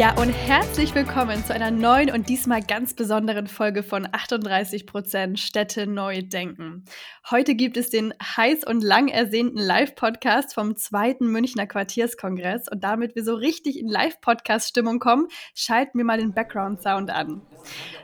Ja, und herzlich willkommen zu einer neuen und diesmal ganz besonderen Folge von 38% Städte neu denken. Heute gibt es den heiß und lang ersehnten Live-Podcast vom zweiten Münchner Quartierskongress und damit wir so richtig in Live-Podcast-Stimmung kommen, schalten wir mal den Background-Sound an.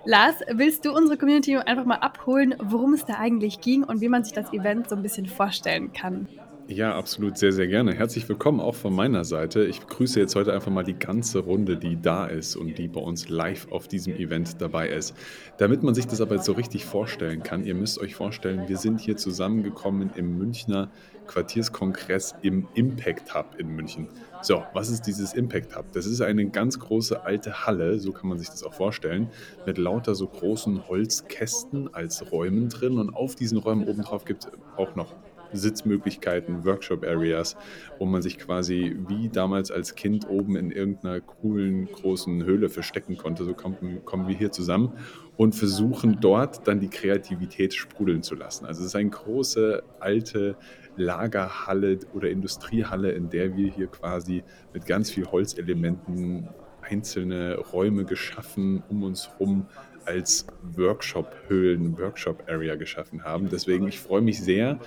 Lars, willst du unsere Community einfach mal abholen, worum es da eigentlich ging und wie man sich das Event so ein bisschen vorstellen kann? Ja, absolut, sehr, sehr gerne. Herzlich willkommen auch von meiner Seite. Ich begrüße jetzt heute einfach mal die ganze Runde, die da ist und die bei uns live auf diesem Event dabei ist. Damit man sich das aber jetzt so richtig vorstellen kann, ihr müsst euch vorstellen, wir sind hier zusammengekommen im Münchner Quartierskongress im Impact Hub in München. So, was ist dieses Impact Hub? Das ist eine ganz große alte Halle, so kann man sich das auch vorstellen, mit lauter so großen Holzkästen als Räumen drin und auf diesen Räumen obendrauf gibt es auch noch Sitzmöglichkeiten, Workshop-Areas, wo man sich quasi wie damals als Kind oben in irgendeiner coolen großen Höhle verstecken konnte. So kommen, kommen wir hier zusammen und versuchen dort dann die Kreativität sprudeln zu lassen. Also es ist eine große alte Lagerhalle oder Industriehalle, in der wir hier quasi mit ganz viel Holzelementen einzelne Räume geschaffen um uns herum als Workshop-Höhlen, Workshop-Area geschaffen haben. Deswegen, ich freue mich sehr,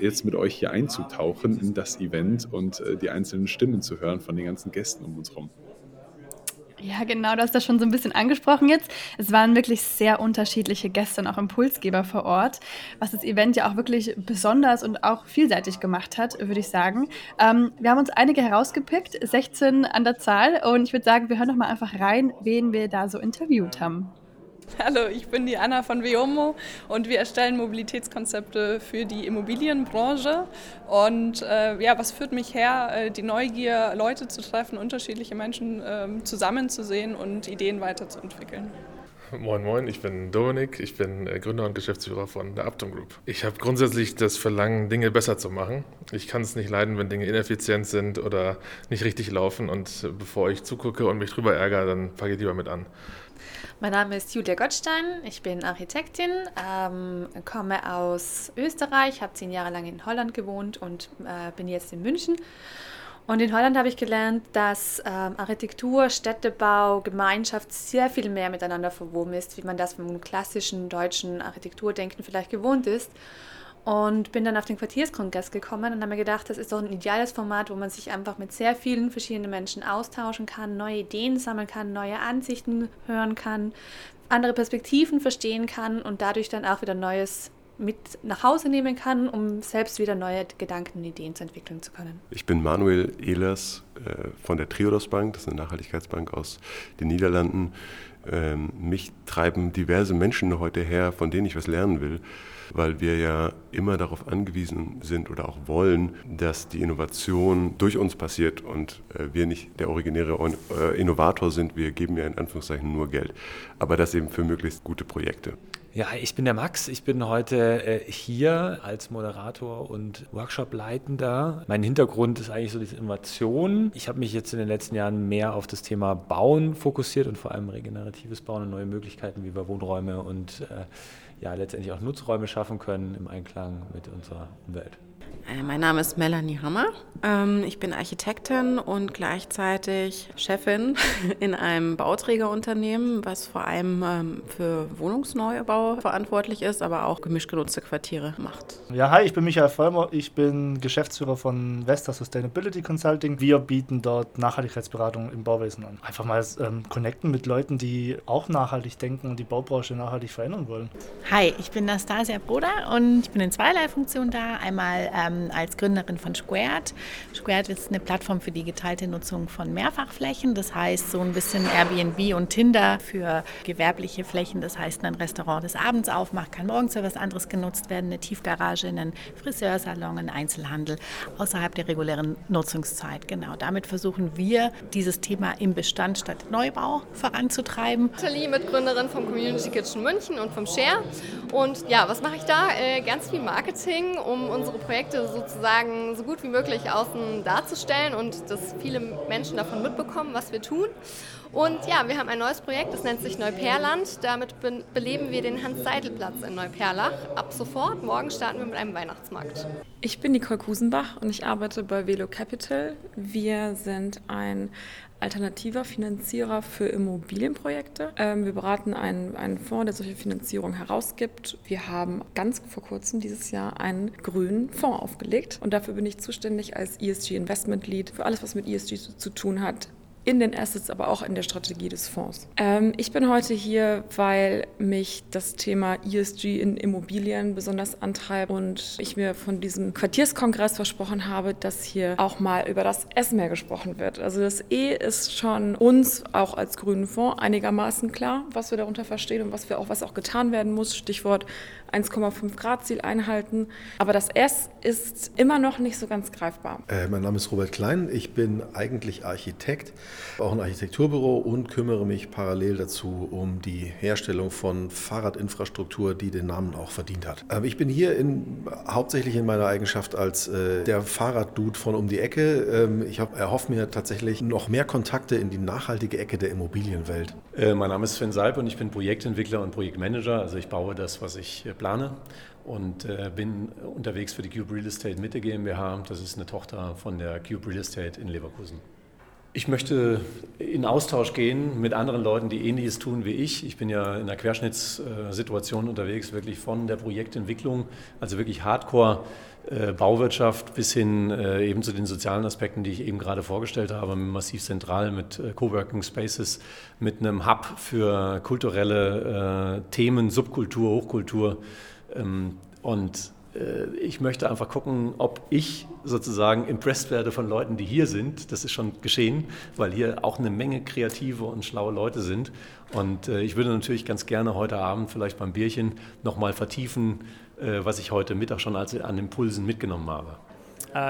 jetzt mit euch hier einzutauchen in das Event und äh, die einzelnen Stimmen zu hören von den ganzen Gästen um uns herum. Ja, genau, du hast das schon so ein bisschen angesprochen jetzt. Es waren wirklich sehr unterschiedliche Gäste und auch Impulsgeber vor Ort, was das Event ja auch wirklich besonders und auch vielseitig gemacht hat, würde ich sagen. Ähm, wir haben uns einige herausgepickt, 16 an der Zahl, und ich würde sagen, wir hören noch mal einfach rein, wen wir da so interviewt haben. Hallo, ich bin die Anna von Veomo und wir erstellen Mobilitätskonzepte für die Immobilienbranche. Und äh, ja, was führt mich her? Äh, die Neugier, Leute zu treffen, unterschiedliche Menschen äh, zusammenzusehen und Ideen weiterzuentwickeln. Moin Moin, ich bin Dominik, ich bin äh, Gründer und Geschäftsführer von der Aptum Group. Ich habe grundsätzlich das Verlangen, Dinge besser zu machen. Ich kann es nicht leiden, wenn Dinge ineffizient sind oder nicht richtig laufen und bevor ich zugucke und mich drüber ärgere, dann fange ich lieber mit an. Mein Name ist Julia Gottstein, ich bin Architektin, ähm, komme aus Österreich, habe zehn Jahre lang in Holland gewohnt und äh, bin jetzt in München. Und in Holland habe ich gelernt, dass ähm, Architektur, Städtebau, Gemeinschaft sehr viel mehr miteinander verwoben ist, wie man das vom klassischen deutschen Architekturdenken vielleicht gewohnt ist. Und bin dann auf den Quartierskongress gekommen und habe mir gedacht, das ist doch ein ideales Format, wo man sich einfach mit sehr vielen verschiedenen Menschen austauschen kann, neue Ideen sammeln kann, neue Ansichten hören kann, andere Perspektiven verstehen kann und dadurch dann auch wieder Neues mit nach Hause nehmen kann, um selbst wieder neue Gedanken und Ideen zu entwickeln zu können. Ich bin Manuel Ehlers äh, von der Triodos Bank, das ist eine Nachhaltigkeitsbank aus den Niederlanden. Ähm, mich treiben diverse Menschen heute her, von denen ich was lernen will weil wir ja immer darauf angewiesen sind oder auch wollen, dass die Innovation durch uns passiert und äh, wir nicht der originäre äh, Innovator sind. Wir geben ja in Anführungszeichen nur Geld, aber das eben für möglichst gute Projekte. Ja, ich bin der Max. Ich bin heute äh, hier als Moderator und Workshop-Leitender. Mein Hintergrund ist eigentlich so diese Innovation. Ich habe mich jetzt in den letzten Jahren mehr auf das Thema Bauen fokussiert und vor allem regeneratives Bauen und neue Möglichkeiten, wie wir Wohnräume und äh, ja letztendlich auch Nutzräume schaffen können im Einklang mit unserer Umwelt. Äh, mein Name ist Melanie Hammer. Ähm, ich bin Architektin und gleichzeitig Chefin in einem Bauträgerunternehmen, was vor allem ähm, für Wohnungsneubau verantwortlich ist, aber auch gemischt genutzte Quartiere macht. Ja, hi, ich bin Michael Vollmer. Ich bin Geschäftsführer von Vesta Sustainability Consulting. Wir bieten dort Nachhaltigkeitsberatung im Bauwesen an. Einfach mal ähm, connecten mit Leuten, die auch nachhaltig denken und die Baubranche nachhaltig verändern wollen. Hi, ich bin Nastasia Broder und ich bin in zweierlei Funktionen da. Einmal ähm, als Gründerin von Squared. Squared ist eine Plattform für die geteilte Nutzung von Mehrfachflächen. Das heißt, so ein bisschen Airbnb und Tinder für gewerbliche Flächen. Das heißt, ein Restaurant, das abends aufmacht, kann morgens für was anderes genutzt werden. Eine Tiefgarage, einen Friseursalon, ein Einzelhandel außerhalb der regulären Nutzungszeit. Genau, damit versuchen wir, dieses Thema im Bestand statt Neubau voranzutreiben. Nathalie, Mitgründerin vom Community Kitchen München und vom Share. Und ja, was mache ich da? Äh, ganz viel Marketing, um unsere Projekte sozusagen so gut wie möglich außen darzustellen und dass viele Menschen davon mitbekommen, was wir tun. Und ja, wir haben ein neues Projekt, das nennt sich Neuperland. Damit be beleben wir den Hans-Seidel-Platz in Neuperlach. Ab sofort, morgen starten wir mit einem Weihnachtsmarkt. Ich bin Nicole Kusenbach und ich arbeite bei Velo Capital. Wir sind ein alternativer Finanzierer für Immobilienprojekte. Ähm, wir beraten einen, einen Fonds, der solche Finanzierung herausgibt. Wir haben ganz vor kurzem dieses Jahr einen grünen Fonds aufgelegt und dafür bin ich zuständig als ESG Investment Lead für alles, was mit ESG zu, zu tun hat in den Assets, aber auch in der Strategie des Fonds. Ähm, ich bin heute hier, weil mich das Thema ESG in Immobilien besonders antreibt und ich mir von diesem Quartierskongress versprochen habe, dass hier auch mal über das S mehr gesprochen wird. Also das E ist schon uns auch als grünen Fonds einigermaßen klar, was wir darunter verstehen und was wir auch was auch getan werden muss. Stichwort 1,5 Grad Ziel einhalten. Aber das S ist immer noch nicht so ganz greifbar. Äh, mein Name ist Robert Klein. Ich bin eigentlich Architekt auch ein Architekturbüro und kümmere mich parallel dazu um die Herstellung von Fahrradinfrastruktur, die den Namen auch verdient hat. Ähm, ich bin hier in, hauptsächlich in meiner Eigenschaft als äh, der Fahrraddude von um die Ecke. Ähm, ich erhoffe mir tatsächlich noch mehr Kontakte in die nachhaltige Ecke der Immobilienwelt. Äh, mein Name ist Sven Salp und ich bin Projektentwickler und Projektmanager. Also ich baue das, was ich äh, plane und äh, bin unterwegs für die Cube Real Estate Mitte GmbH. Das ist eine Tochter von der Cube Real Estate in Leverkusen. Ich möchte in Austausch gehen mit anderen Leuten, die Ähnliches tun wie ich. Ich bin ja in einer Querschnittssituation unterwegs, wirklich von der Projektentwicklung, also wirklich Hardcore. Äh, Bauwirtschaft bis hin äh, eben zu den sozialen Aspekten, die ich eben gerade vorgestellt habe, Massiv Zentral, mit äh, Coworking Spaces, mit einem Hub für kulturelle Themen, Subkultur, Hochkultur. Ähm, und ich möchte einfach gucken, ob ich sozusagen impressed werde von Leuten, die hier sind. Das ist schon geschehen, weil hier auch eine Menge kreative und schlaue Leute sind. Und äh, ich würde natürlich ganz gerne heute Abend vielleicht beim Bierchen nochmal vertiefen, äh, was ich heute Mittag schon als, an Impulsen mitgenommen habe.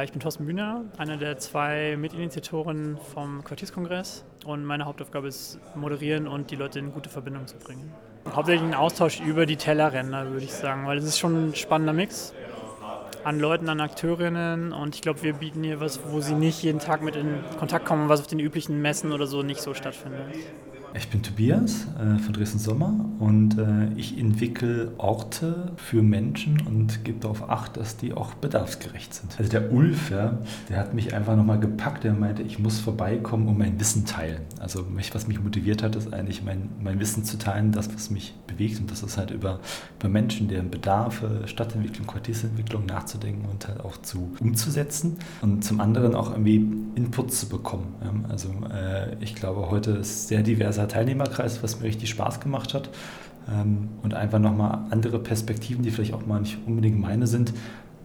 Ich bin Thorsten Bühner, einer der zwei Mitinitiatoren vom Quartierskongress und meine Hauptaufgabe ist moderieren und die Leute in gute Verbindung zu bringen. Hauptsächlich ein Austausch über die Tellerränder, würde ich sagen, weil es ist schon ein spannender Mix an Leuten, an Akteurinnen und ich glaube, wir bieten hier was, wo sie nicht jeden Tag mit in Kontakt kommen, was auf den üblichen Messen oder so nicht so stattfindet. Ich bin Tobias äh, von Dresden Sommer und äh, ich entwickle Orte für Menschen und gebe darauf Acht, dass die auch bedarfsgerecht sind. Also der Ulf, ja, der hat mich einfach nochmal gepackt, der meinte, ich muss vorbeikommen und mein Wissen teilen. Also mich, was mich motiviert hat, ist eigentlich mein, mein Wissen zu teilen, das, was mich bewegt und das ist halt über, über Menschen, deren Bedarfe, Stadtentwicklung, Quartiersentwicklung nachzudenken und halt auch zu umzusetzen und zum anderen auch irgendwie Input zu bekommen. Ja. Also äh, ich glaube, heute ist sehr diverser Teilnehmerkreis, was mir richtig Spaß gemacht hat. Ähm, und einfach nochmal andere Perspektiven, die vielleicht auch mal nicht unbedingt meine sind,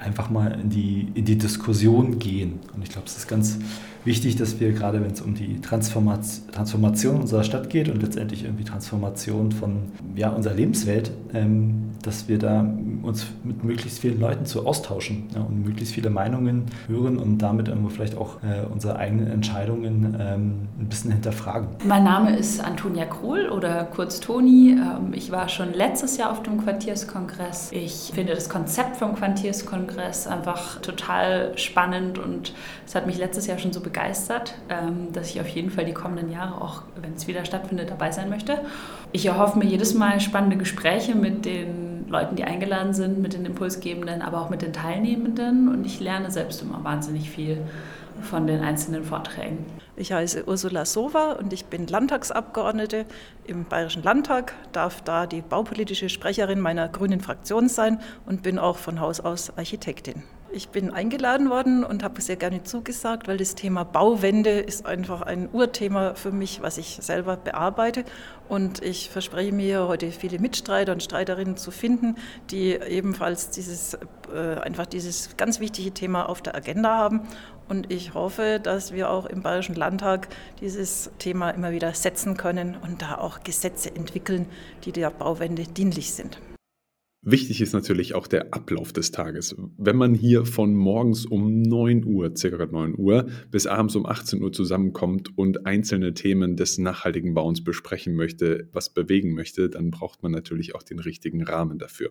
einfach mal in die, in die Diskussion gehen. Und ich glaube, es ist ganz wichtig, dass wir gerade, wenn es um die Transformation unserer Stadt geht und letztendlich irgendwie Transformation von ja, unserer Lebenswelt, ähm, dass wir da uns mit möglichst vielen Leuten zu austauschen ja, und möglichst viele Meinungen hören und damit irgendwo vielleicht auch äh, unsere eigenen Entscheidungen ähm, ein bisschen hinterfragen. Mein Name ist Antonia Krohl oder kurz Toni. Ähm, ich war schon letztes Jahr auf dem Quartierskongress. Ich finde das Konzept vom Quartierskongress einfach total spannend und es hat mich letztes Jahr schon so begeistert, ähm, dass ich auf jeden Fall die kommenden Jahre auch, wenn es wieder stattfindet, dabei sein möchte. Ich erhoffe mir jedes Mal spannende Gespräche mit den Leuten, die eingeladen sind, mit den Impulsgebenden, aber auch mit den Teilnehmenden und ich lerne selbst immer wahnsinnig viel von den einzelnen Vorträgen. Ich heiße Ursula Sova und ich bin Landtagsabgeordnete im Bayerischen Landtag, darf da die baupolitische Sprecherin meiner grünen Fraktion sein und bin auch von Haus aus Architektin. Ich bin eingeladen worden und habe sehr gerne zugesagt, weil das Thema Bauwende ist einfach ein Urthema für mich, was ich selber bearbeite. Und ich verspreche mir heute viele Mitstreiter und Streiterinnen zu finden, die ebenfalls dieses, äh, einfach dieses ganz wichtige Thema auf der Agenda haben. Und ich hoffe, dass wir auch im Bayerischen Landtag dieses Thema immer wieder setzen können und da auch Gesetze entwickeln, die der Bauwende dienlich sind. Wichtig ist natürlich auch der Ablauf des Tages. Wenn man hier von morgens um 9 Uhr, circa 9 Uhr, bis abends um 18 Uhr zusammenkommt und einzelne Themen des nachhaltigen Bauens besprechen möchte, was bewegen möchte, dann braucht man natürlich auch den richtigen Rahmen dafür.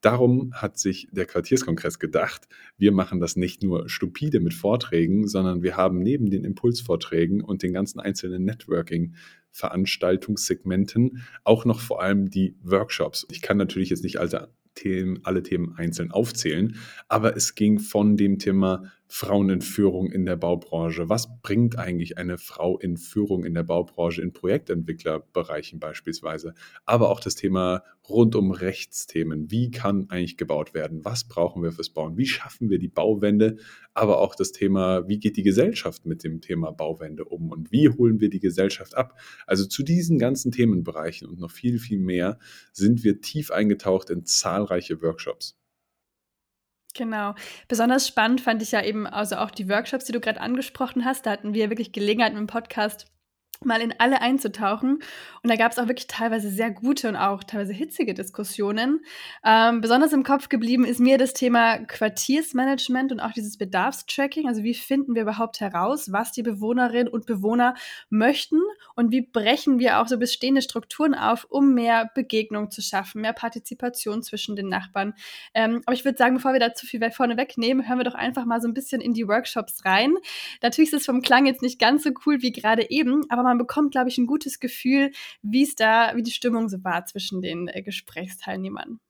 Darum hat sich der Quartierskongress gedacht, wir machen das nicht nur stupide mit Vorträgen, sondern wir haben neben den Impulsvorträgen und den ganzen einzelnen Networking Veranstaltungssegmenten auch noch vor allem die Workshops. Ich kann natürlich jetzt nicht alle Themen, alle Themen einzeln aufzählen, aber es ging von dem Thema Frauen in Führung in der Baubranche. Was bringt eigentlich eine Frau in Führung in der Baubranche in Projektentwicklerbereichen beispielsweise? Aber auch das Thema rund um Rechtsthemen. Wie kann eigentlich gebaut werden? Was brauchen wir fürs Bauen? Wie schaffen wir die Bauwende? Aber auch das Thema, wie geht die Gesellschaft mit dem Thema Bauwende um? Und wie holen wir die Gesellschaft ab? Also zu diesen ganzen Themenbereichen und noch viel, viel mehr sind wir tief eingetaucht in zahlreiche Workshops. Genau. Besonders spannend fand ich ja eben also auch die Workshops, die du gerade angesprochen hast. Da hatten wir wirklich Gelegenheit mit dem Podcast mal in alle einzutauchen. Und da gab es auch wirklich teilweise sehr gute und auch teilweise hitzige Diskussionen. Ähm, besonders im Kopf geblieben ist mir das Thema Quartiersmanagement und auch dieses Bedarfstracking. Also wie finden wir überhaupt heraus, was die Bewohnerinnen und Bewohner möchten und wie brechen wir auch so bestehende Strukturen auf, um mehr Begegnung zu schaffen, mehr Partizipation zwischen den Nachbarn. Ähm, aber ich würde sagen, bevor wir da zu viel vorne wegnehmen, hören wir doch einfach mal so ein bisschen in die Workshops rein. Natürlich ist es vom Klang jetzt nicht ganz so cool wie gerade eben, aber man bekommt, glaube ich, ein gutes Gefühl, wie es da, wie die Stimmung so war zwischen den äh, Gesprächsteilnehmern.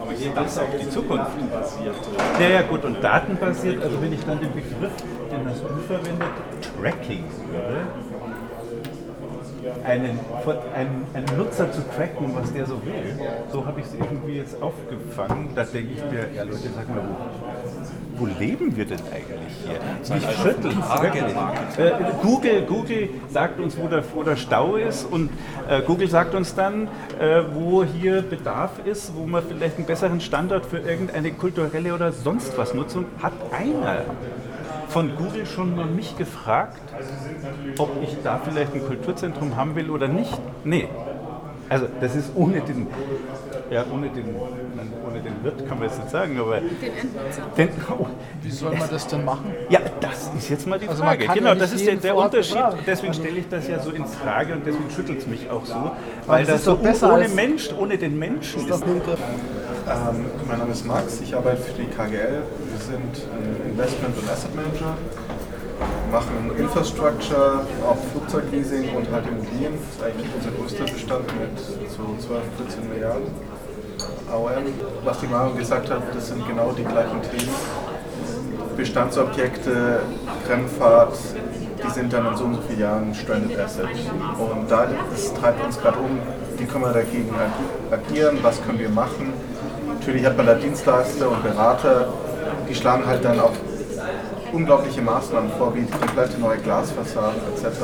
Aber hier das auf die Zukunft basiert. Ja, ja, gut, und datenbasiert, also wenn ich dann den Begriff, den das U verwendet, Tracking würde, einen, einen, einen, Nutzer zu tracken, was der so will, so habe ich es irgendwie jetzt aufgefangen. Da denke ich mir, ja Leute, sag mal, wo, wo leben wir denn eigentlich hier? Mich schüttelt äh, Google, Google sagt uns, wo der, wo der Stau ist und äh, Google sagt uns dann, äh, wo hier Bedarf ist, wo man vielleicht einen besseren Standard für irgendeine kulturelle oder sonst was Nutzung hat. Einer von Google schon mal mich gefragt, ob ich da vielleicht ein Kulturzentrum haben will oder nicht? Nee. Also das ist ohne den, ja, ohne den, ohne den Wirt kann man es nicht sagen, aber den Endnutzer. Den, oh, Wie soll man das denn machen? Ja, das ist jetzt mal die also Frage. Genau, das ist der, der Unterschied. Deswegen stelle ich das ja so in Frage und deswegen schüttelt es mich auch so, weil das, das so ohne Mensch, ohne den Menschen ist. ist. Ähm, mein Name ist Max, ich arbeite für die KGL. Wir sind Investment- und Asset Manager, machen Infrastructure, auch Flugzeugleasing und halt Immobilien. Das ist eigentlich unser größter Bestand mit so 12, 14 Milliarden AOM. Was die Maro gesagt hat, das sind genau die gleichen Themen. Bestandsobjekte, Kremfahrt, die sind dann in so und so vielen Jahren Stranded Asset. Und da das treibt uns gerade um, wie können wir dagegen agieren, was können wir machen Natürlich hat man da Dienstleister und Berater, die schlagen halt dann auch unglaubliche Maßnahmen vor, wie komplette neue Glasfassaden etc.,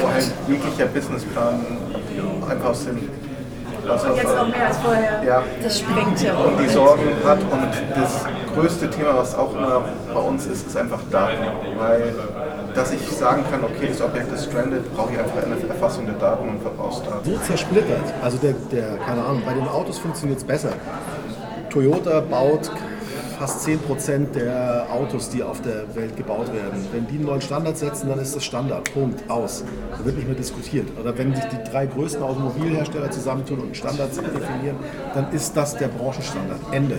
wo halt jeglicher Businessplan einfach aus dem also, jetzt noch mehr als vorher. Ja, das springt ja. Und die Sorgen hat und das größte Thema, was auch immer bei uns ist, ist einfach Daten. Weil, dass ich sagen kann, okay, das Objekt ist stranded, brauche ich einfach eine Erfassung der Daten und Verbrauchsdaten. So zersplittert. Also der, der keine Ahnung, bei den Autos funktioniert es besser. Toyota baut fast 10% der Autos, die auf der Welt gebaut werden. Wenn die einen neuen Standard setzen, dann ist das Standard. Punkt. Aus. Da wird nicht mehr diskutiert. Oder wenn sich die drei größten Automobilhersteller zusammentun und einen Standard definieren, dann ist das der Branchenstandard. Ende.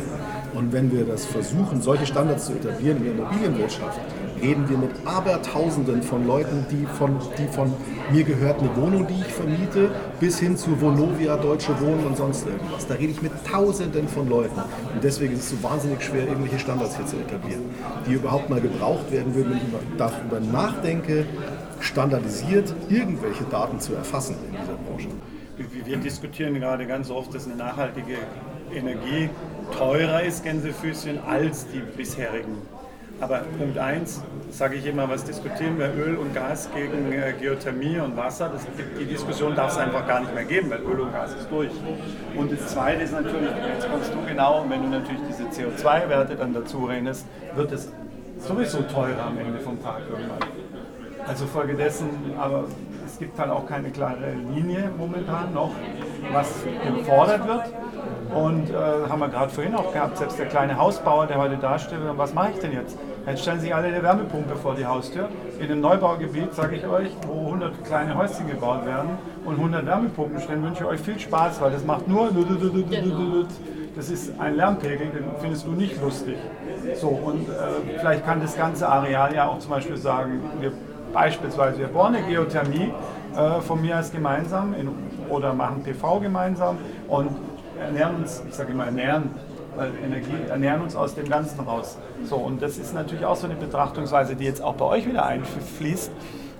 Und wenn wir das versuchen, solche Standards zu etablieren in der Immobilienwirtschaft, reden wir mit Abertausenden von Leuten, die von, die von mir gehört eine Wohnung, die ich vermiete, bis hin zu Vonovia, Deutsche Wohnen und sonst irgendwas. Da rede ich mit Tausenden von Leuten. Und deswegen ist es so wahnsinnig schwer, irgendwelche Standards hier zu etablieren, die überhaupt mal gebraucht werden würden, wenn ich darüber nachdenke, standardisiert irgendwelche Daten zu erfassen in dieser Branche. Wir diskutieren gerade ganz oft, dass eine nachhaltige Energie teurer ist, Gänsefüßchen, als die bisherigen aber Punkt 1, sage ich immer, was diskutieren wir Öl und Gas gegen äh, Geothermie und Wasser? Das, die Diskussion darf es einfach gar nicht mehr geben, weil Öl und Gas ist durch. Und das Zweite ist natürlich, jetzt kommst du genau, wenn du natürlich diese CO2-Werte dann dazu rechnest, wird es sowieso teurer am Ende vom Tag irgendwann. Also folgedessen, aber es gibt halt auch keine klare Linie momentan noch, was gefordert wird. Und äh, haben wir gerade vorhin auch gehabt, selbst der kleine Hausbauer, der heute dasteht, was mache ich denn jetzt? Jetzt stellen sich alle eine Wärmepumpe vor die Haustür. In einem Neubaugebiet, sage ich euch, wo 100 kleine Häuschen gebaut werden und 100 Wärmepumpen stehen, wünsche ich euch viel Spaß, weil das macht nur. Das ist ein Lärmpegel, den findest du nicht lustig. So, und äh, vielleicht kann das ganze Areal ja auch zum Beispiel sagen, wir beispielsweise, wir bohren eine Geothermie äh, von mir aus gemeinsam in, oder machen PV gemeinsam und ernähren uns, ich sage immer ernähren, weil Energie ernähren uns aus dem Ganzen raus. So, und das ist natürlich auch so eine Betrachtungsweise, die jetzt auch bei euch wieder einfließt,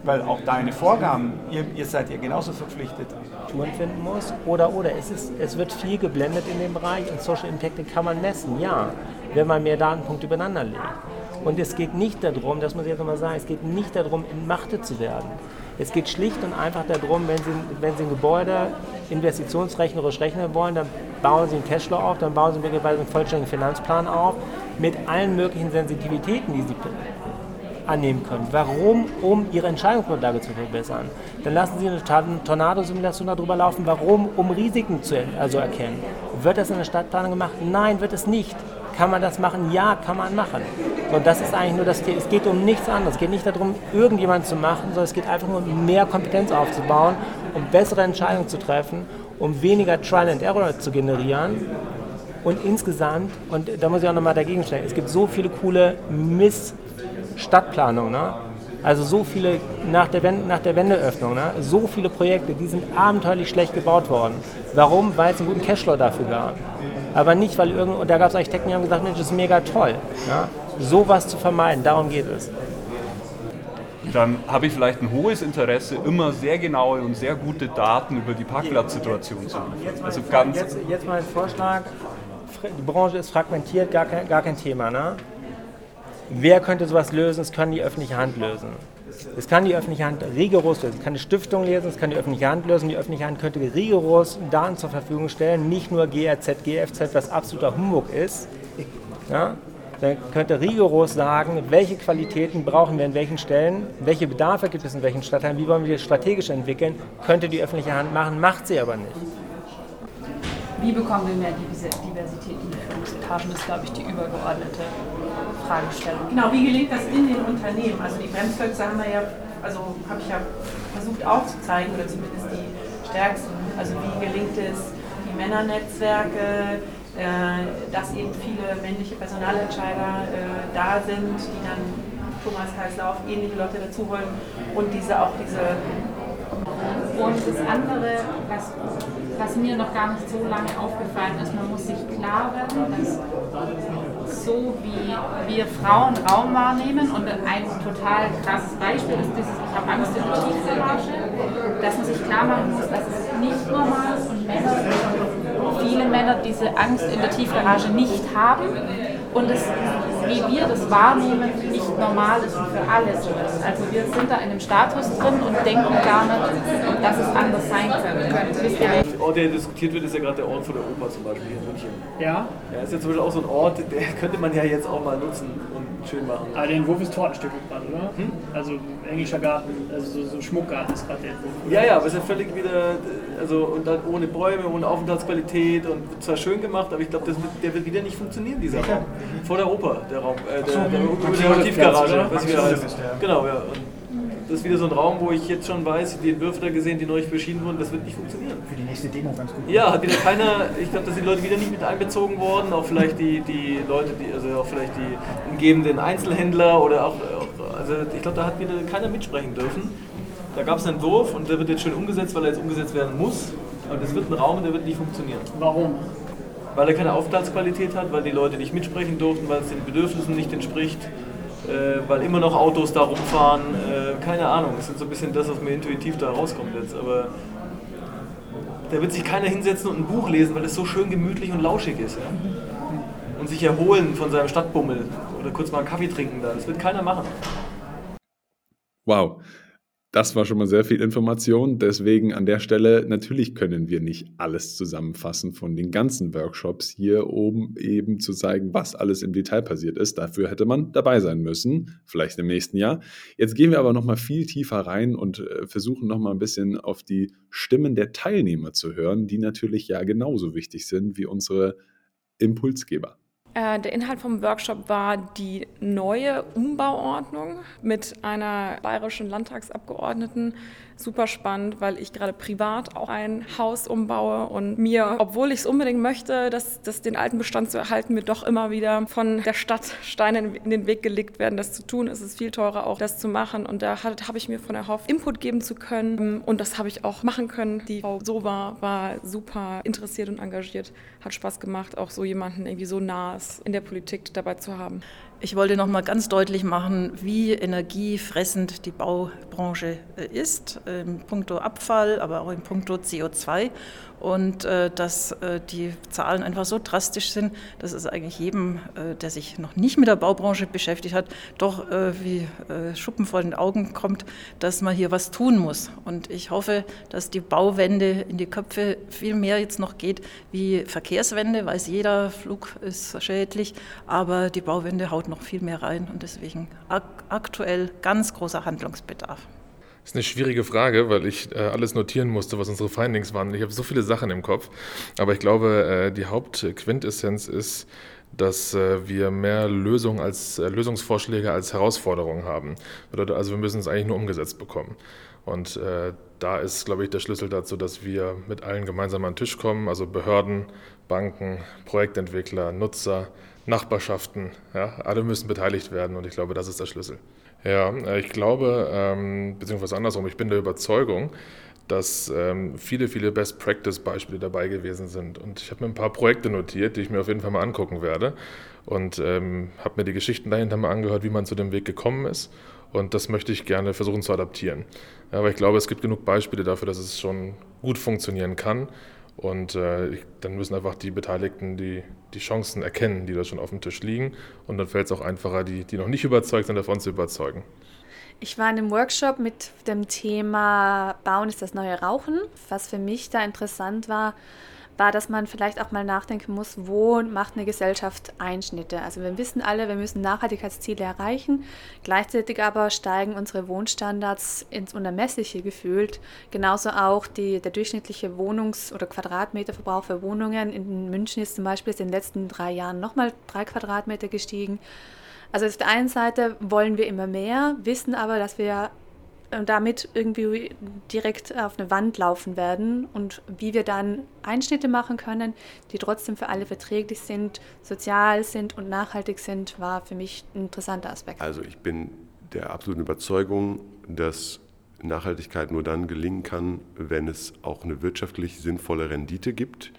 weil auch deine Vorgaben, ihr, ihr seid ja genauso verpflichtet. Touren finden muss. Oder, oder, es, ist, es wird viel geblendet in dem Bereich und Social Impact kann man messen, ja, wenn man mehr Datenpunkte übereinander legt. Und es geht nicht darum, das muss ich jetzt nochmal sagen, es geht nicht darum, in Machte zu werden. Es geht schlicht und einfach darum, wenn Sie, wenn Sie ein Gebäude investitionsrechnerisch rechnen wollen, dann bauen Sie einen Cashflow auf, dann bauen Sie möglicherweise einen vollständigen Finanzplan auf mit allen möglichen Sensitivitäten, die Sie annehmen können. Warum? Um Ihre Entscheidungsgrundlage zu verbessern. Dann lassen Sie eine Tornadosimulation darüber laufen. Warum? Um Risiken zu also erkennen. Wird das in der Stadtplanung gemacht? Nein, wird es nicht. Kann man das machen? Ja, kann man machen. Und das ist eigentlich nur das Thema. Es geht um nichts anderes. Es geht nicht darum, irgendjemand zu machen, sondern es geht einfach nur um mehr Kompetenz aufzubauen, um bessere Entscheidungen zu treffen, um weniger Trial and Error zu generieren. Und insgesamt, und da muss ich auch nochmal dagegen stellen, es gibt so viele coole Miss-Stadtplanungen. Ne? Also so viele nach der, Wende, nach der Wendeöffnung, ne? so viele Projekte, die sind abenteuerlich schlecht gebaut worden. Warum? Weil es einen guten Cashflow dafür gab aber nicht, weil irgend, und da gab es Architekten, die haben gesagt, Mensch, das ist mega toll. Ja? Sowas zu vermeiden, darum geht es. Dann habe ich vielleicht ein hohes Interesse, immer sehr genaue und sehr gute Daten über die Parkplatzsituation zu liefern. Also ganz jetzt, jetzt mal ein Vorschlag. Die Branche ist fragmentiert, gar kein, gar kein Thema. Ne? Wer könnte sowas lösen? Es kann die öffentliche Hand lösen. Das kann die öffentliche Hand rigoros lösen. Das kann die Stiftung lesen, das kann die öffentliche Hand lösen. Die öffentliche Hand könnte rigoros Daten zur Verfügung stellen, nicht nur GRZ, GFZ, was absoluter Humbug ist. Ja? Dann könnte rigoros sagen, welche Qualitäten brauchen wir in welchen Stellen, welche Bedarfe gibt es in welchen Stadtteilen, wie wollen wir das strategisch entwickeln, könnte die öffentliche Hand machen, macht sie aber nicht. Wie bekommen wir mehr Diversität in die Führungsetagen, ist, glaube ich, die übergeordnete Fragestellung. Genau, wie gelingt das in den Unternehmen? Also die Bremsklötze haben wir ja, also habe ich ja versucht aufzuzeigen, oder zumindest die stärksten. Also wie gelingt es, die Männernetzwerke, dass eben viele männliche Personalentscheider äh, da sind, die dann Thomas Kreislauf ähnliche Leute dazu holen und diese auch diese und das andere, was, was mir noch gar nicht so lange aufgefallen ist, man muss sich klar werden, dass so wie wir Frauen Raum wahrnehmen und ein total krasses Beispiel ist dieses, ich habe Angst in der Tiefseetasche, dass man sich klar machen muss, dass es nicht normal ist und Männer, viele Männer diese Angst in der Tiefgarage nicht haben und es, wie wir das wahrnehmen, nicht normal ist für alle so ist. Also wir sind da in einem Status drin und denken gar nicht, dass es anders sein könnte. Der Ort, der diskutiert wird, ist ja gerade der Ort von der Oper zum Beispiel hier in München. Ja? Ja, ist ja zum Beispiel auch so ein Ort, der könnte man ja jetzt auch mal nutzen und schön machen. Aber der Entwurf ist Tortenstück gerade, oder? Hm? Also englischer Garten, also so, so ein Schmuckgarten ist gerade der Entwurf. Ja, ja, aber es ist ja völlig wieder, also und dann ohne Bäume, ohne Aufenthaltsqualität und zwar schön gemacht, aber ich glaube, der wird wieder nicht funktionieren, dieser Raum. Vor der Oper, der Raum, äh, der, der, der, der Tiefgarage, was wieder heißt. Genau, ja. Und das ist wieder so ein Raum, wo ich jetzt schon weiß, die Entwürfe da gesehen, die neu beschieden wurden, das wird nicht funktionieren. Für die nächste Demo ganz gut. Ja, hat wieder keiner, ich glaube, da sind die Leute wieder nicht mit einbezogen worden, auch vielleicht die, die Leute, die, also auch vielleicht die umgebenden Einzelhändler oder auch, also ich glaube, da hat wieder keiner mitsprechen dürfen. Da gab es einen Entwurf und der wird jetzt schön umgesetzt, weil er jetzt umgesetzt werden muss. Aber das wird ein Raum, der wird nicht funktionieren. Warum? Weil er keine Aufenthaltsqualität hat, weil die Leute nicht mitsprechen durften, weil es den Bedürfnissen nicht entspricht, äh, weil immer noch Autos da rumfahren. Keine Ahnung, das ist so ein bisschen das, was mir intuitiv da rauskommt jetzt. Aber da wird sich keiner hinsetzen und ein Buch lesen, weil es so schön gemütlich und lauschig ist. Ja? Und sich erholen von seinem Stadtbummel oder kurz mal einen Kaffee trinken da. Das wird keiner machen. Wow. Das war schon mal sehr viel Information. Deswegen an der Stelle, natürlich können wir nicht alles zusammenfassen von den ganzen Workshops hier, um eben zu zeigen, was alles im Detail passiert ist. Dafür hätte man dabei sein müssen, vielleicht im nächsten Jahr. Jetzt gehen wir aber noch mal viel tiefer rein und äh, versuchen noch mal ein bisschen auf die Stimmen der Teilnehmer zu hören, die natürlich ja genauso wichtig sind wie unsere Impulsgeber. Äh, der Inhalt vom Workshop war die neue Umbauordnung mit einer bayerischen Landtagsabgeordneten super spannend, weil ich gerade privat auch ein Haus umbaue und mir, obwohl ich es unbedingt möchte, dass, dass den alten Bestand zu erhalten, mir doch immer wieder von der Stadt Steine in den Weg gelegt werden, das zu tun. Es ist viel teurer auch, das zu machen. Und da habe ich mir von erhofft, Input geben zu können. Und das habe ich auch machen können. Die Frau Sova war super interessiert und engagiert. Hat Spaß gemacht, auch so jemanden irgendwie so nahes in der Politik dabei zu haben. Ich wollte noch mal ganz deutlich machen, wie energiefressend die Baubranche äh, ist, in puncto Abfall, aber auch in puncto CO2 und äh, dass äh, die Zahlen einfach so drastisch sind, dass es eigentlich jedem, der sich noch nicht mit der Baubranche beschäftigt hat, doch wie Schuppen vor den Augen kommt, dass man hier was tun muss. Und ich hoffe, dass die Bauwende in die Köpfe viel mehr jetzt noch geht wie Verkehrswende, weiß jeder, Flug ist schädlich, aber die Bauwende haut noch viel mehr rein und deswegen ak aktuell ganz großer Handlungsbedarf. Das ist eine schwierige Frage, weil ich äh, alles notieren musste, was unsere Findings waren. Ich habe so viele Sachen im Kopf. Aber ich glaube, äh, die Hauptquintessenz ist, dass äh, wir mehr Lösungen als äh, Lösungsvorschläge als Herausforderungen haben. Also wir müssen es eigentlich nur umgesetzt bekommen. Und äh, da ist, glaube ich, der Schlüssel dazu, dass wir mit allen gemeinsam an den Tisch kommen, also Behörden, Banken, Projektentwickler, Nutzer, Nachbarschaften, ja, alle müssen beteiligt werden und ich glaube, das ist der Schlüssel. Ja, äh, ich glaube, ähm, beziehungsweise andersrum, ich bin der Überzeugung, dass ähm, viele, viele Best-Practice-Beispiele dabei gewesen sind. Und ich habe mir ein paar Projekte notiert, die ich mir auf jeden Fall mal angucken werde. Und ähm, habe mir die Geschichten dahinter mal angehört, wie man zu dem Weg gekommen ist. Und das möchte ich gerne versuchen zu adaptieren. Aber ich glaube, es gibt genug Beispiele dafür, dass es schon gut funktionieren kann. Und äh, dann müssen einfach die Beteiligten die, die Chancen erkennen, die da schon auf dem Tisch liegen. Und dann fällt es auch einfacher, die, die noch nicht überzeugt sind, davon zu überzeugen. Ich war in einem Workshop mit dem Thema Bauen ist das neue Rauchen. Was für mich da interessant war, war, dass man vielleicht auch mal nachdenken muss, wo macht eine Gesellschaft Einschnitte. Also wir wissen alle, wir müssen Nachhaltigkeitsziele erreichen, gleichzeitig aber steigen unsere Wohnstandards ins Unermessliche gefühlt. Genauso auch die, der durchschnittliche Wohnungs- oder Quadratmeterverbrauch für Wohnungen in München ist zum Beispiel in den letzten drei Jahren nochmal drei Quadratmeter gestiegen. Also auf der einen Seite wollen wir immer mehr, wissen aber, dass wir damit irgendwie direkt auf eine Wand laufen werden und wie wir dann Einschnitte machen können, die trotzdem für alle verträglich sind, sozial sind und nachhaltig sind, war für mich ein interessanter Aspekt. Also ich bin der absoluten Überzeugung, dass Nachhaltigkeit nur dann gelingen kann, wenn es auch eine wirtschaftlich sinnvolle Rendite gibt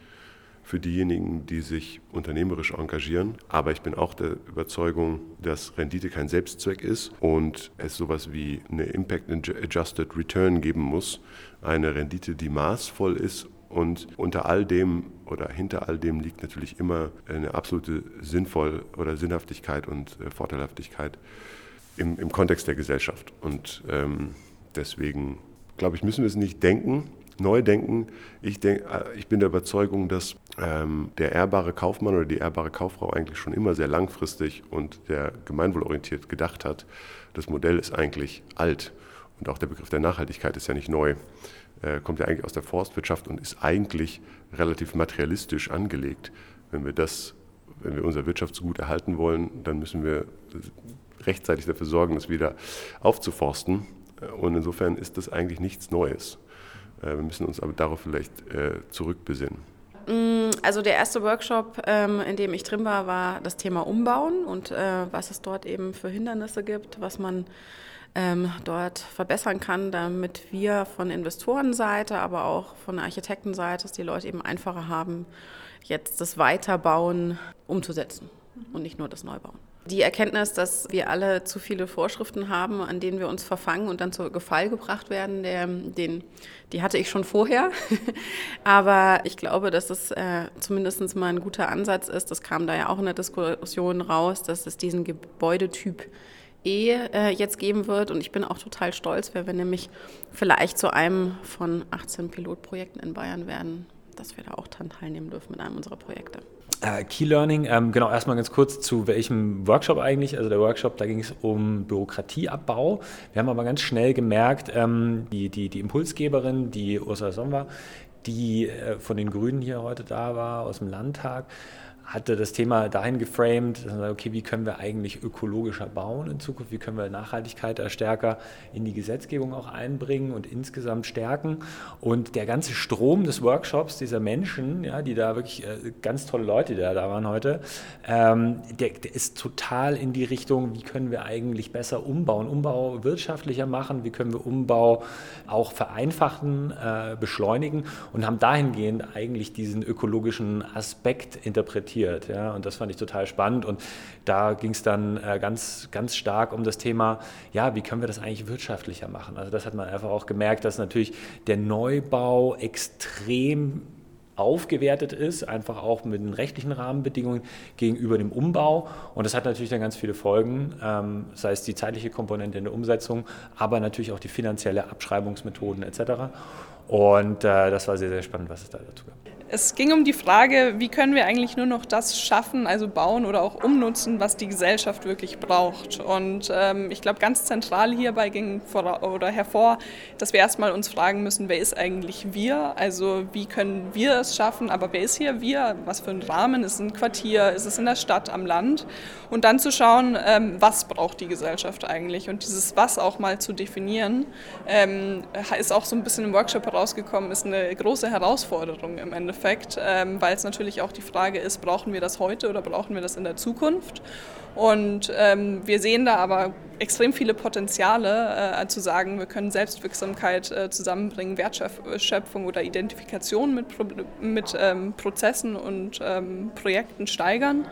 für diejenigen, die sich unternehmerisch engagieren. Aber ich bin auch der Überzeugung, dass Rendite kein Selbstzweck ist und es sowas wie eine Impact Adjusted Return geben muss. Eine Rendite, die maßvoll ist und unter all dem oder hinter all dem liegt natürlich immer eine absolute Sinnvoll oder Sinnhaftigkeit und äh, Vorteilhaftigkeit im, im Kontext der Gesellschaft. Und ähm, deswegen, glaube ich, müssen wir es nicht denken, neu denken. Ich, denk, äh, ich bin der Überzeugung, dass ähm, der ehrbare Kaufmann oder die ehrbare Kauffrau eigentlich schon immer sehr langfristig und sehr gemeinwohlorientiert gedacht hat. Das Modell ist eigentlich alt und auch der Begriff der Nachhaltigkeit ist ja nicht neu. Äh, kommt ja eigentlich aus der Forstwirtschaft und ist eigentlich relativ materialistisch angelegt. Wenn wir das, wenn wir unser Wirtschaftsgut erhalten wollen, dann müssen wir rechtzeitig dafür sorgen, es wieder aufzuforsten. Und insofern ist das eigentlich nichts Neues. Äh, wir müssen uns aber darauf vielleicht äh, zurückbesinnen. Mm, also der erste Workshop, ähm, in dem ich drin war, war das Thema Umbauen und äh, was es dort eben für Hindernisse gibt, was man ähm, dort verbessern kann, damit wir von Investorenseite, aber auch von Architektenseite, dass die Leute eben einfacher haben, jetzt das Weiterbauen umzusetzen und nicht nur das Neubauen. Die Erkenntnis, dass wir alle zu viele Vorschriften haben, an denen wir uns verfangen und dann zu Gefall gebracht werden, der, den, die hatte ich schon vorher. Aber ich glaube, dass es äh, zumindest mal ein guter Ansatz ist. Das kam da ja auch in der Diskussion raus, dass es diesen Gebäudetyp E äh, jetzt geben wird. Und ich bin auch total stolz, wenn wir nämlich vielleicht zu einem von 18 Pilotprojekten in Bayern werden, dass wir da auch dran teilnehmen dürfen mit einem unserer Projekte. Äh, Key Learning, ähm, genau, erstmal ganz kurz zu welchem Workshop eigentlich. Also der Workshop, da ging es um Bürokratieabbau. Wir haben aber ganz schnell gemerkt, ähm, die, die, die Impulsgeberin, die Ursula Sommer, die äh, von den Grünen hier heute da war, aus dem Landtag, hatte das Thema dahin geframed, okay, wie können wir eigentlich ökologischer bauen in Zukunft, wie können wir Nachhaltigkeit da stärker in die Gesetzgebung auch einbringen und insgesamt stärken. Und der ganze Strom des Workshops dieser Menschen, ja, die da wirklich äh, ganz tolle Leute, die da, da waren heute, ähm, der, der, ist total in die Richtung, wie können wir eigentlich besser umbauen, Umbau wirtschaftlicher machen, wie können wir Umbau auch vereinfachen, äh, beschleunigen und haben dahingehend eigentlich diesen ökologischen Aspekt interpretiert. Ja, und das fand ich total spannend. Und da ging es dann äh, ganz, ganz stark um das Thema, ja, wie können wir das eigentlich wirtschaftlicher machen? Also das hat man einfach auch gemerkt, dass natürlich der Neubau extrem aufgewertet ist, einfach auch mit den rechtlichen Rahmenbedingungen gegenüber dem Umbau. Und das hat natürlich dann ganz viele Folgen, ähm, sei es die zeitliche Komponente in der Umsetzung, aber natürlich auch die finanzielle Abschreibungsmethoden etc. Und äh, das war sehr, sehr spannend, was es da dazu gab. Es ging um die Frage, wie können wir eigentlich nur noch das schaffen, also bauen oder auch umnutzen, was die Gesellschaft wirklich braucht. Und ähm, ich glaube, ganz zentral hierbei ging vor, oder hervor, dass wir erstmal uns fragen müssen, wer ist eigentlich wir? Also wie können wir es schaffen, aber wer ist hier wir? Was für ein Rahmen? Ist es ein Quartier? Ist es in der Stadt, am Land? Und dann zu schauen, ähm, was braucht die Gesellschaft eigentlich? Und dieses Was auch mal zu definieren, ähm, ist auch so ein bisschen im Workshop herausgekommen, ist eine große Herausforderung im Endeffekt. Endeffekt, ähm, weil es natürlich auch die Frage ist, brauchen wir das heute oder brauchen wir das in der Zukunft? Und ähm, wir sehen da aber extrem viele Potenziale, äh, zu sagen, wir können Selbstwirksamkeit äh, zusammenbringen, Wertschöpfung oder Identifikation mit, mit ähm, Prozessen und ähm, Projekten steigern.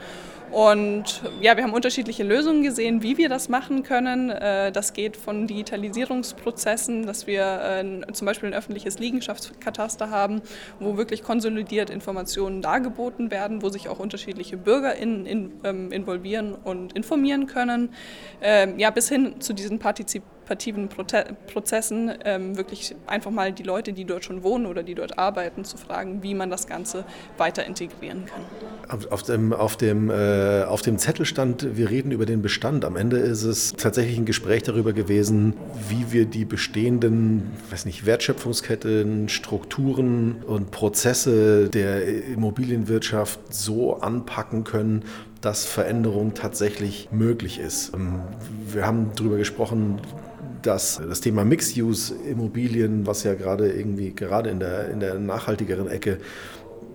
Und ja, wir haben unterschiedliche Lösungen gesehen, wie wir das machen können. Äh, das geht von Digitalisierungsprozessen, dass wir äh, zum Beispiel ein öffentliches Liegenschaftskataster haben, wo wirklich konsolidiert Informationen dargeboten werden, wo sich auch unterschiedliche Bürger in, in, ähm, involvieren und informieren können. Ähm, ja, bis hin zu diesen Partizip partizipativen Prozessen ähm, wirklich einfach mal die Leute, die dort schon wohnen oder die dort arbeiten, zu fragen, wie man das Ganze weiter integrieren kann. Auf dem, auf dem, äh, auf dem Zettel stand, wir reden über den Bestand. Am Ende ist es tatsächlich ein Gespräch darüber gewesen, wie wir die bestehenden, weiß nicht, Wertschöpfungsketten, Strukturen und Prozesse der Immobilienwirtschaft so anpacken können, dass Veränderung tatsächlich möglich ist. Ähm, wir haben darüber gesprochen, dass das Thema Mixed-Use-Immobilien, was ja gerade irgendwie gerade in der, in der nachhaltigeren Ecke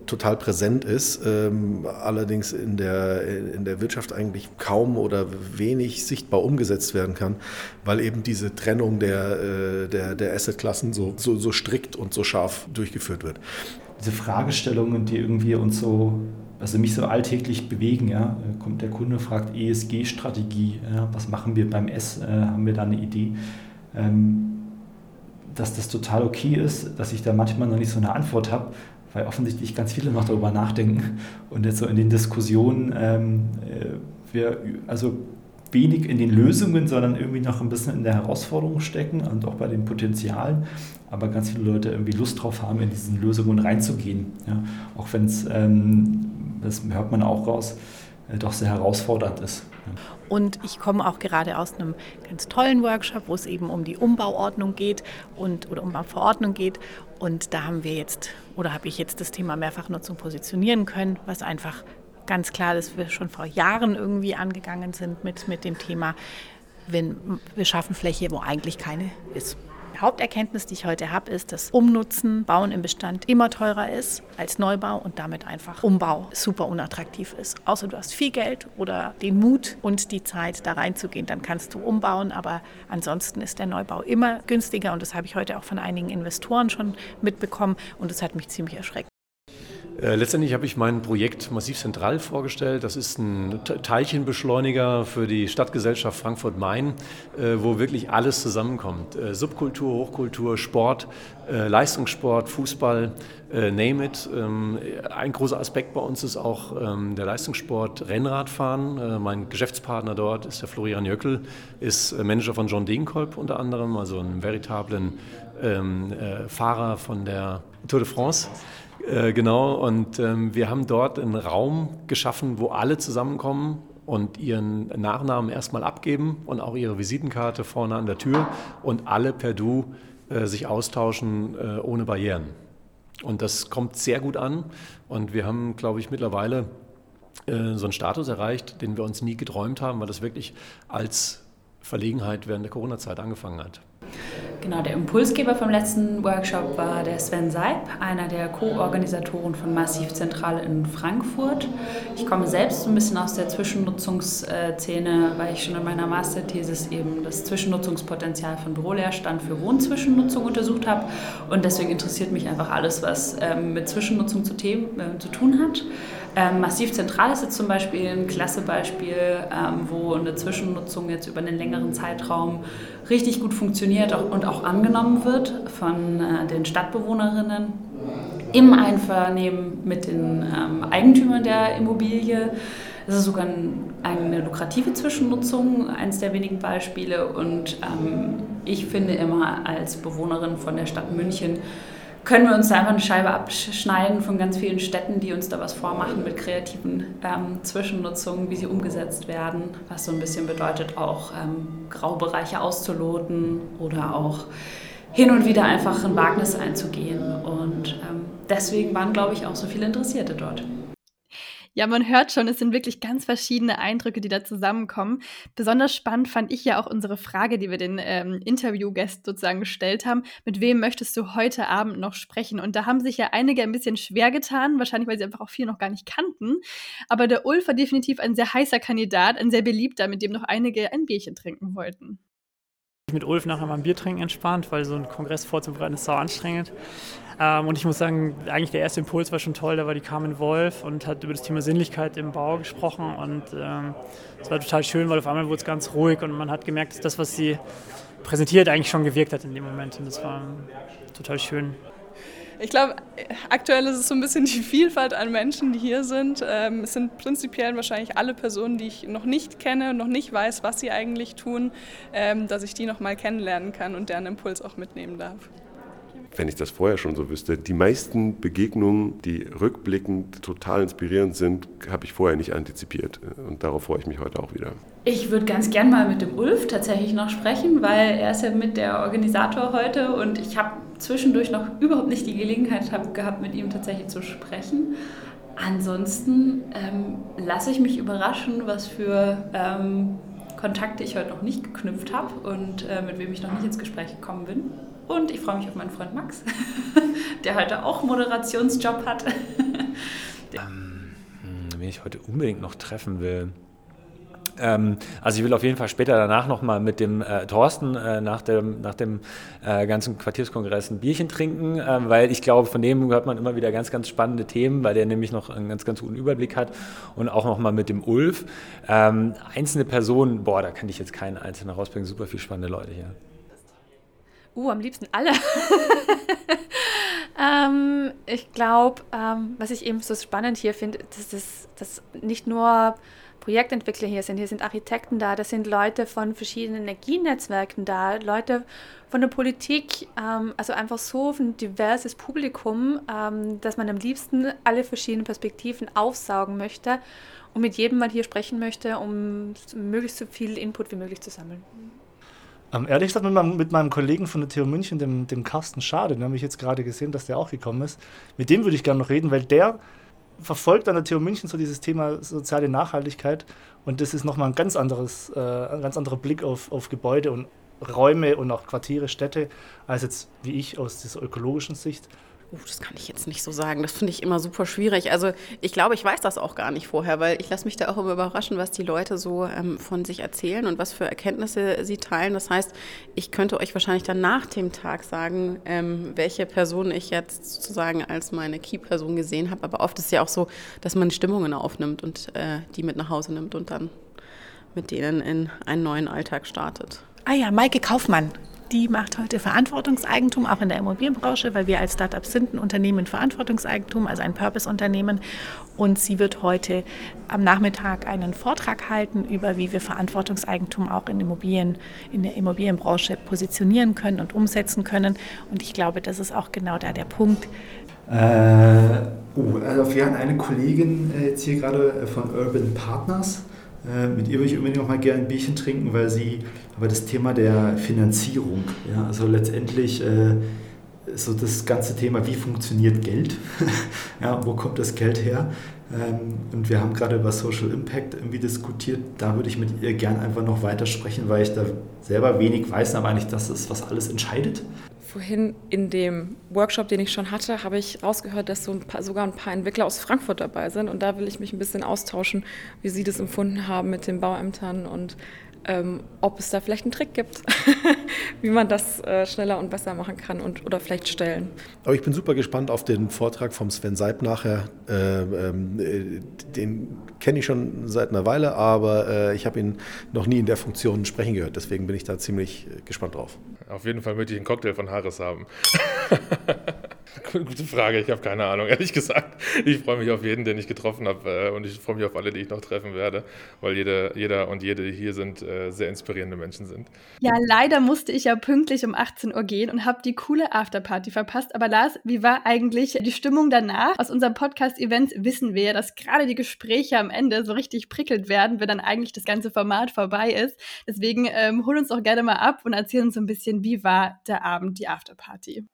total präsent ist, ähm, allerdings in der, in der Wirtschaft eigentlich kaum oder wenig sichtbar umgesetzt werden kann, weil eben diese Trennung der, äh, der, der Assetklassen so, so, so strikt und so scharf durchgeführt wird. Diese Fragestellungen, die irgendwie uns so also mich so alltäglich bewegen. Ja. Kommt der Kunde, fragt ESG-Strategie, ja, was machen wir beim S, äh, haben wir da eine Idee? Ähm, dass das total okay ist, dass ich da manchmal noch nicht so eine Antwort habe, weil offensichtlich ganz viele noch darüber nachdenken und jetzt so in den Diskussionen ähm, äh, wir also wenig in den Lösungen, sondern irgendwie noch ein bisschen in der Herausforderung stecken und auch bei den Potenzialen, aber ganz viele Leute irgendwie Lust drauf haben, in diesen Lösungen reinzugehen. Ja. Auch wenn es ähm, das hört man auch raus, äh, doch sehr herausfordernd ist. Und ich komme auch gerade aus einem ganz tollen Workshop, wo es eben um die Umbauordnung geht und oder Umbauverordnung geht. Und da haben wir jetzt oder habe ich jetzt das Thema Mehrfachnutzung positionieren können, was einfach ganz klar ist, wir schon vor Jahren irgendwie angegangen sind mit, mit dem Thema, wenn wir schaffen Fläche, wo eigentlich keine ist. Haupterkenntnis, die ich heute habe, ist, dass Umnutzen, Bauen im Bestand immer teurer ist als Neubau und damit einfach Umbau super unattraktiv ist. Außer du hast viel Geld oder den Mut und die Zeit, da reinzugehen, dann kannst du umbauen, aber ansonsten ist der Neubau immer günstiger und das habe ich heute auch von einigen Investoren schon mitbekommen und das hat mich ziemlich erschreckt. Äh, letztendlich habe ich mein Projekt Massiv Zentral vorgestellt. Das ist ein Teilchenbeschleuniger für die Stadtgesellschaft Frankfurt-Main, äh, wo wirklich alles zusammenkommt. Äh, Subkultur, Hochkultur, Sport, Leistungssport, Fußball, name it. Ähm, ein großer Aspekt bei uns ist auch ähm, der Leistungssport Rennradfahren. Mein Geschäftspartner dort ist der Florian Jöckel, ist Manager von John Degenkolb unter anderem, also einen veritablen ähm, Fahrer von der Tour de France. Äh, genau, und ähm, wir haben dort einen Raum geschaffen, wo alle zusammenkommen und ihren Nachnamen erstmal abgeben und auch ihre Visitenkarte vorne an der Tür und alle per Du äh, sich austauschen äh, ohne Barrieren. Und das kommt sehr gut an und wir haben, glaube ich, mittlerweile äh, so einen Status erreicht, den wir uns nie geträumt haben, weil das wirklich als Verlegenheit während der Corona-Zeit angefangen hat. Genau, der Impulsgeber vom letzten Workshop war der Sven Seib, einer der Co-Organisatoren von Massiv Zentral in Frankfurt. Ich komme selbst ein bisschen aus der Zwischennutzungsszene, weil ich schon in meiner Masterthesis eben das Zwischennutzungspotenzial von Büroleerstand für Wohnzwischennutzung untersucht habe. Und deswegen interessiert mich einfach alles, was ähm, mit Zwischennutzung zu, Themen, äh, zu tun hat. Ähm, Massiv Zentral ist jetzt zum Beispiel ein klasse Beispiel, ähm, wo eine Zwischennutzung jetzt über einen längeren Zeitraum richtig gut funktioniert und auch angenommen wird von äh, den Stadtbewohnerinnen im Einvernehmen mit den ähm, Eigentümern der Immobilie. Das ist sogar eine lukrative Zwischennutzung, eines der wenigen Beispiele. Und ähm, ich finde immer als Bewohnerin von der Stadt München, können wir uns da einfach eine Scheibe abschneiden von ganz vielen Städten, die uns da was vormachen mit kreativen ähm, Zwischennutzungen, wie sie umgesetzt werden, was so ein bisschen bedeutet, auch ähm, Graubereiche auszuloten oder auch hin und wieder einfach ein Wagnis einzugehen. Und ähm, deswegen waren, glaube ich, auch so viele Interessierte dort. Ja, man hört schon, es sind wirklich ganz verschiedene Eindrücke, die da zusammenkommen. Besonders spannend fand ich ja auch unsere Frage, die wir den ähm, Interviewgästen sozusagen gestellt haben. Mit wem möchtest du heute Abend noch sprechen? Und da haben sich ja einige ein bisschen schwer getan, wahrscheinlich weil sie einfach auch viel noch gar nicht kannten. Aber der Ulf war definitiv ein sehr heißer Kandidat, ein sehr beliebter, mit dem noch einige ein Bierchen trinken wollten mit Ulf nachher mal ein Bier trinken entspannt, weil so ein Kongress vorzubereiten ist sau anstrengend. Ähm, und ich muss sagen, eigentlich der erste Impuls war schon toll, da war die Carmen Wolf und hat über das Thema Sinnlichkeit im Bau gesprochen und ähm, es ähm, war total schön, weil auf einmal wurde es ganz ruhig und man hat gemerkt, dass das, was sie präsentiert, eigentlich schon gewirkt hat in dem Moment und das war total schön. Ich glaube, aktuell ist es so ein bisschen die Vielfalt an Menschen, die hier sind. Ähm, es sind prinzipiell wahrscheinlich alle Personen, die ich noch nicht kenne und noch nicht weiß, was sie eigentlich tun, ähm, dass ich die noch mal kennenlernen kann und deren Impuls auch mitnehmen darf wenn ich das vorher schon so wüsste. Die meisten Begegnungen, die rückblickend total inspirierend sind, habe ich vorher nicht antizipiert. Und darauf freue ich mich heute auch wieder. Ich würde ganz gern mal mit dem Ulf tatsächlich noch sprechen, weil er ist ja mit der Organisator heute und ich habe zwischendurch noch überhaupt nicht die Gelegenheit gehabt, mit ihm tatsächlich zu sprechen. Ansonsten ähm, lasse ich mich überraschen, was für ähm, Kontakte ich heute noch nicht geknüpft habe und äh, mit wem ich noch nicht ins Gespräch gekommen bin. Und ich freue mich auf meinen Freund Max, der heute auch Moderationsjob hat. ähm, wen ich heute unbedingt noch treffen will. Ähm, also ich will auf jeden Fall später danach nochmal mit dem äh, Thorsten äh, nach dem, nach dem äh, ganzen Quartierskongress ein Bierchen trinken, ähm, weil ich glaube, von dem hört man immer wieder ganz, ganz spannende Themen, weil der nämlich noch einen ganz, ganz guten Überblick hat und auch nochmal mit dem Ulf. Ähm, einzelne Personen, boah, da kann ich jetzt keinen einzelnen rausbringen, super viele spannende Leute hier. Uh, am liebsten alle. ähm, ich glaube, ähm, was ich eben so spannend hier finde, dass das dass nicht nur Projektentwickler hier sind, hier sind Architekten da, da sind Leute von verschiedenen Energienetzwerken da, Leute von der Politik, ähm, also einfach so ein diverses Publikum, ähm, dass man am liebsten alle verschiedenen Perspektiven aufsaugen möchte und mit jedem mal hier sprechen möchte, um möglichst so viel Input wie möglich zu sammeln. Ähm, ehrlich gesagt, mit meinem, mit meinem, Kollegen von der TU München, dem, dem Carsten Schade, den habe ich jetzt gerade gesehen, dass der auch gekommen ist. Mit dem würde ich gerne noch reden, weil der verfolgt an der TU München so dieses Thema soziale Nachhaltigkeit und das ist nochmal ein ganz anderes, äh, ein ganz anderer Blick auf, auf Gebäude und Räume und auch Quartiere, Städte, als jetzt wie ich aus dieser ökologischen Sicht. Uh, das kann ich jetzt nicht so sagen. Das finde ich immer super schwierig. Also ich glaube, ich weiß das auch gar nicht vorher, weil ich lasse mich da auch immer überraschen, was die Leute so ähm, von sich erzählen und was für Erkenntnisse sie teilen. Das heißt, ich könnte euch wahrscheinlich dann nach dem Tag sagen, ähm, welche Person ich jetzt sozusagen als meine Key-Person gesehen habe. Aber oft ist es ja auch so, dass man Stimmungen aufnimmt und äh, die mit nach Hause nimmt und dann mit denen in einen neuen Alltag startet. Ah ja, Maike Kaufmann die macht heute Verantwortungseigentum, auch in der Immobilienbranche, weil wir als Startup sind ein Unternehmen in Verantwortungseigentum, also ein Purpose-Unternehmen. Und sie wird heute am Nachmittag einen Vortrag halten über, wie wir Verantwortungseigentum auch in Immobilien, in der Immobilienbranche positionieren können und umsetzen können. Und ich glaube, das ist auch genau da der Punkt. Äh, oh, also wir haben eine Kollegin äh, jetzt hier gerade äh, von Urban Partners. Äh, mit ihr würde ich unbedingt noch mal gerne ein Bierchen trinken, weil sie aber das Thema der Finanzierung, ja, also letztendlich äh, so das ganze Thema, wie funktioniert Geld? ja, wo kommt das Geld her? Ähm, und wir haben gerade über Social Impact irgendwie diskutiert. Da würde ich mit ihr gern einfach noch weitersprechen, weil ich da selber wenig weiß, aber eigentlich das ist, was alles entscheidet. Vorhin in dem Workshop, den ich schon hatte, habe ich rausgehört, dass so ein paar, sogar ein paar Entwickler aus Frankfurt dabei sind. Und da will ich mich ein bisschen austauschen, wie Sie das empfunden haben mit den Bauämtern und ähm, ob es da vielleicht einen Trick gibt, wie man das äh, schneller und besser machen kann und, oder vielleicht stellen. Aber ich bin super gespannt auf den Vortrag vom Sven Seib nachher. Äh, äh, den kenne ich schon seit einer Weile, aber äh, ich habe ihn noch nie in der Funktion sprechen gehört. Deswegen bin ich da ziemlich äh, gespannt drauf. Auf jeden Fall möchte ich einen Cocktail von Harris haben. Gute Frage, ich habe keine Ahnung, ehrlich gesagt. Ich freue mich auf jeden, den ich getroffen habe äh, und ich freue mich auf alle, die ich noch treffen werde, weil jeder, jeder und jede, die hier sind, äh, sehr inspirierende Menschen sind. Ja, leider musste ich ja pünktlich um 18 Uhr gehen und habe die coole Afterparty verpasst. Aber Lars, wie war eigentlich die Stimmung danach? Aus unserem Podcast-Event wissen wir ja, dass gerade die Gespräche am Ende so richtig prickelt werden, wenn dann eigentlich das ganze Format vorbei ist. Deswegen ähm, hol uns doch gerne mal ab und erzähl uns so ein bisschen, wie war der Abend, die Afterparty?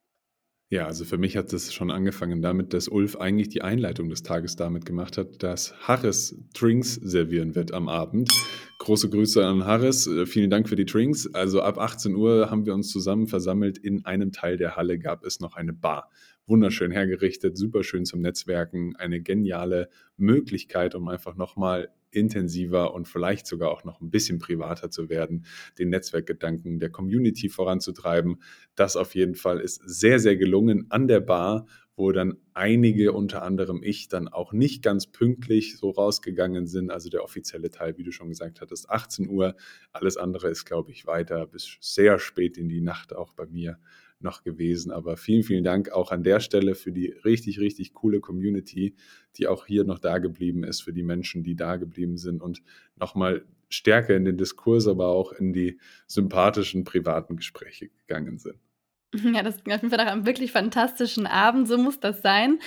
Ja, also für mich hat es schon angefangen damit, dass Ulf eigentlich die Einleitung des Tages damit gemacht hat, dass Harris Drinks servieren wird am Abend. Große Grüße an Harris, äh, vielen Dank für die Drinks. Also ab 18 Uhr haben wir uns zusammen versammelt. In einem Teil der Halle gab es noch eine Bar. Wunderschön hergerichtet, super schön zum Netzwerken, eine geniale Möglichkeit, um einfach nochmal intensiver und vielleicht sogar auch noch ein bisschen privater zu werden, den Netzwerkgedanken der Community voranzutreiben. Das auf jeden Fall ist sehr, sehr gelungen an der Bar, wo dann einige, unter anderem ich, dann auch nicht ganz pünktlich so rausgegangen sind. Also der offizielle Teil, wie du schon gesagt hattest, 18 Uhr. Alles andere ist, glaube ich, weiter bis sehr spät in die Nacht auch bei mir noch gewesen. Aber vielen, vielen Dank auch an der Stelle für die richtig, richtig coole Community, die auch hier noch da geblieben ist, für die Menschen, die da geblieben sind und nochmal stärker in den Diskurs, aber auch in die sympathischen privaten Gespräche gegangen sind. Ja, das klingt auf jeden Fall nach einem wirklich fantastischen Abend. So muss das sein.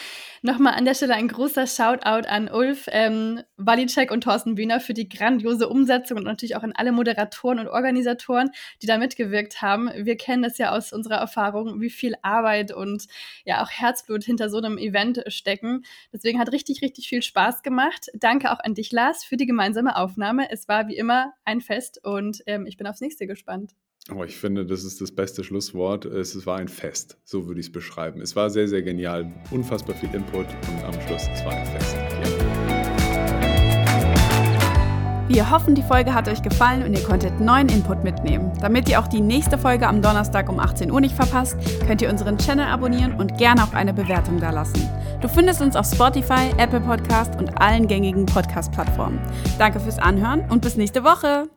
Nochmal an der Stelle ein großer Shoutout an Ulf ähm, Walicek und Thorsten Bühner für die grandiose Umsetzung und natürlich auch an alle Moderatoren und Organisatoren, die da mitgewirkt haben. Wir kennen es ja aus unserer Erfahrung, wie viel Arbeit und ja auch Herzblut hinter so einem Event stecken. Deswegen hat richtig, richtig viel Spaß gemacht. Danke auch an dich, Lars, für die gemeinsame Aufnahme. Es war wie immer ein Fest und ähm, ich bin aufs nächste gespannt. Oh, ich finde, das ist das beste Schlusswort. Es war ein Fest, so würde ich es beschreiben. Es war sehr, sehr genial, unfassbar viel Input und am Schluss, es war ein Fest. Wir hoffen, die Folge hat euch gefallen und ihr konntet neuen Input mitnehmen. Damit ihr auch die nächste Folge am Donnerstag um 18 Uhr nicht verpasst, könnt ihr unseren Channel abonnieren und gerne auch eine Bewertung dalassen. Du findest uns auf Spotify, Apple Podcast und allen gängigen Podcast-Plattformen. Danke fürs Anhören und bis nächste Woche.